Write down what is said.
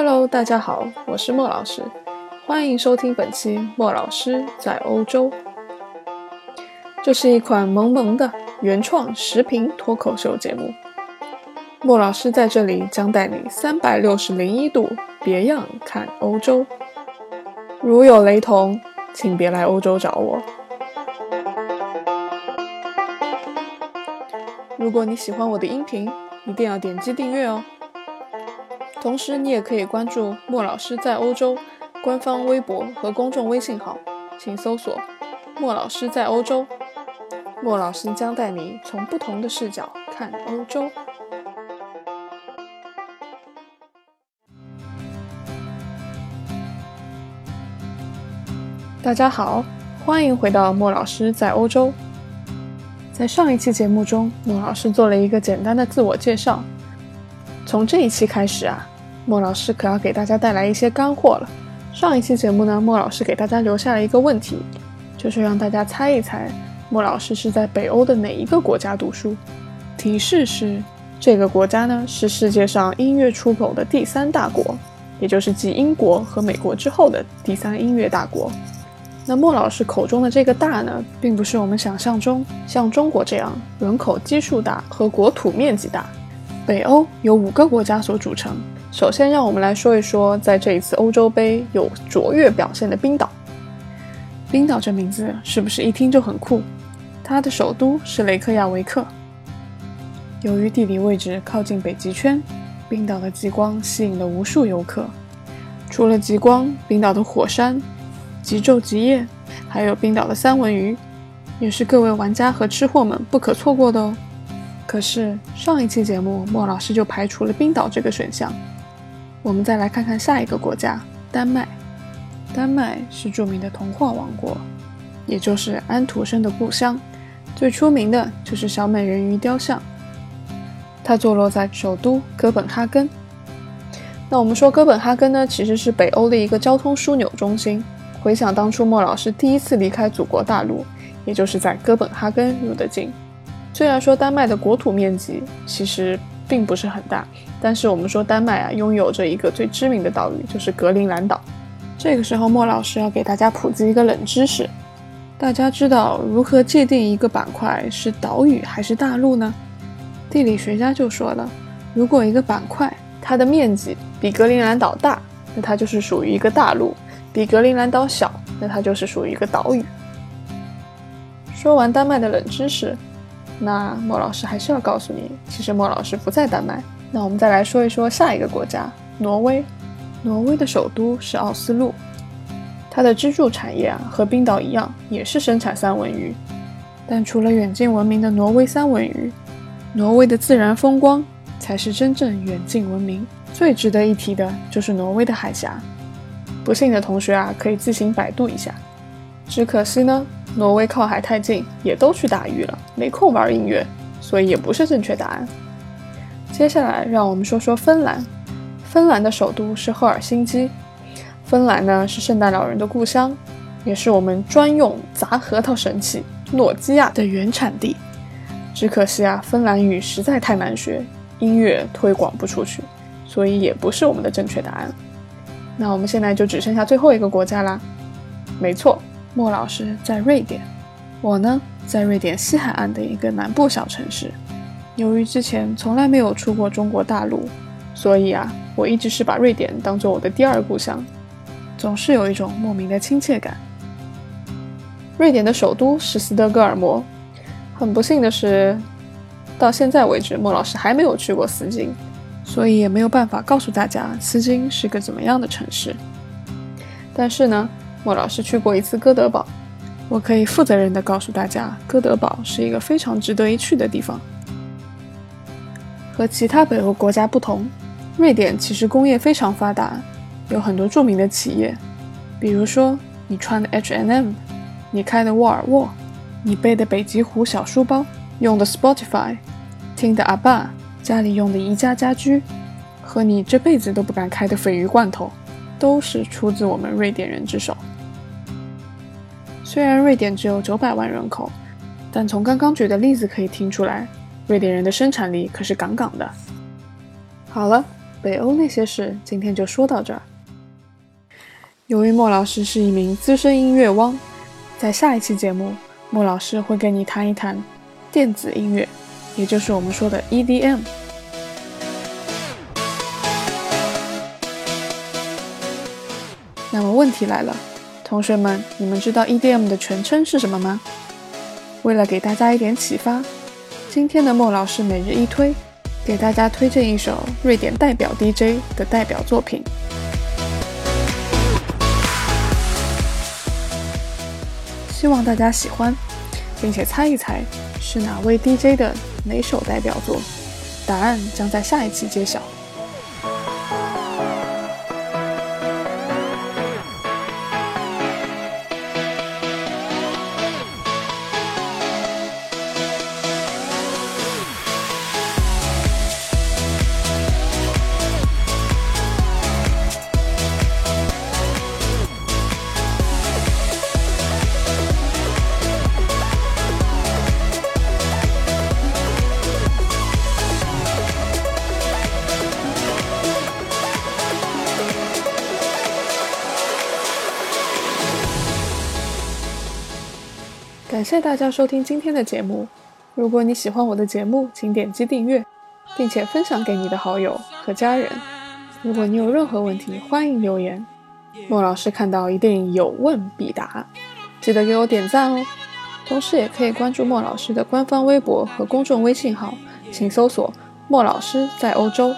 Hello，大家好，我是莫老师，欢迎收听本期莫老师在欧洲。这是一款萌萌的原创视频脱口秀节目。莫老师在这里将带你三百六十零一度别样看欧洲。如有雷同，请别来欧洲找我。如果你喜欢我的音频，一定要点击订阅哦。同时，你也可以关注莫老师在欧洲官方微博和公众微信号，请搜索“莫老师在欧洲”。莫老师将带你从不同的视角看欧洲。大家好，欢迎回到莫老师在欧洲。在上一期节目中，莫老师做了一个简单的自我介绍。从这一期开始啊，莫老师可要给大家带来一些干货了。上一期节目呢，莫老师给大家留下了一个问题，就是让大家猜一猜，莫老师是在北欧的哪一个国家读书？提示是，这个国家呢是世界上音乐出口的第三大国，也就是继英国和美国之后的第三音乐大国。那莫老师口中的这个大呢，并不是我们想象中像中国这样人口基数大和国土面积大。北欧由五个国家所组成。首先，让我们来说一说，在这一次欧洲杯有卓越表现的冰岛。冰岛这名字是不是一听就很酷？它的首都是雷克雅维克。由于地理位置靠近北极圈，冰岛的极光吸引了无数游客。除了极光，冰岛的火山、极昼极夜，还有冰岛的三文鱼，也是各位玩家和吃货们不可错过的哦。可是上一期节目，莫老师就排除了冰岛这个选项。我们再来看看下一个国家——丹麦。丹麦是著名的童话王国，也就是安徒生的故乡。最出名的就是小美人鱼雕像，它坐落在首都哥本哈根。那我们说哥本哈根呢，其实是北欧的一个交通枢纽中心。回想当初莫老师第一次离开祖国大陆，也就是在哥本哈根入的境。虽然说丹麦的国土面积其实并不是很大，但是我们说丹麦啊，拥有着一个最知名的岛屿，就是格陵兰岛。这个时候，莫老师要给大家普及一个冷知识：大家知道如何界定一个板块是岛屿还是大陆呢？地理学家就说了，如果一个板块它的面积比格陵兰岛大，那它就是属于一个大陆；比格陵兰岛小，那它就是属于一个岛屿。说完丹麦的冷知识。那莫老师还是要告诉你，其实莫老师不在丹麦。那我们再来说一说下一个国家——挪威。挪威的首都是奥斯陆，它的支柱产业啊和冰岛一样，也是生产三文鱼。但除了远近闻名的挪威三文鱼，挪威的自然风光才是真正远近闻名。最值得一提的就是挪威的海峡。不信的同学啊，可以自行百度一下。只可惜呢。挪威靠海太近，也都去打鱼了，没空玩音乐，所以也不是正确答案。接下来，让我们说说芬兰。芬兰的首都是赫尔辛基。芬兰呢是圣诞老人的故乡，也是我们专用砸核桃神器诺基亚的原产地。只可惜啊，芬兰语实在太难学，音乐推广不出去，所以也不是我们的正确答案。那我们现在就只剩下最后一个国家啦。没错。莫老师在瑞典，我呢在瑞典西海岸的一个南部小城市。由于之前从来没有出过中国大陆，所以啊，我一直是把瑞典当做我的第二故乡，总是有一种莫名的亲切感。瑞典的首都是斯德哥尔摩。很不幸的是，到现在为止，莫老师还没有去过斯金，所以也没有办法告诉大家斯金是个怎么样的城市。但是呢。莫老师去过一次哥德堡，我可以负责任地告诉大家，哥德堡是一个非常值得一去的地方。和其他北欧国家不同，瑞典其实工业非常发达，有很多著名的企业，比如说你穿的 H&M，你开的沃尔沃，你背的北极狐小书包，用的 Spotify，听的阿爸，家里用的宜家家居，和你这辈子都不敢开的鲱鱼罐头，都是出自我们瑞典人之手。虽然瑞典只有九百万人口，但从刚刚举的例子可以听出来，瑞典人的生产力可是杠杠的。好了，北欧那些事今天就说到这儿。由于莫老师是一名资深音乐汪，在下一期节目，莫老师会跟你谈一谈电子音乐，也就是我们说的 EDM。那么问题来了，同学们，你们知道 EDM 的全称是什么吗？为了给大家一点启发，今天的莫老师每日一推，给大家推荐一首瑞典代表 DJ 的代表作品，希望大家喜欢，并且猜一猜是哪位 DJ 的哪首代表作，答案将在下一期揭晓。感谢大家收听今天的节目。如果你喜欢我的节目，请点击订阅，并且分享给你的好友和家人。如果你有任何问题，欢迎留言。莫老师看到一定有问必答，记得给我点赞哦。同时也可以关注莫老师的官方微博和公众微信号，请搜索“莫老师在欧洲”。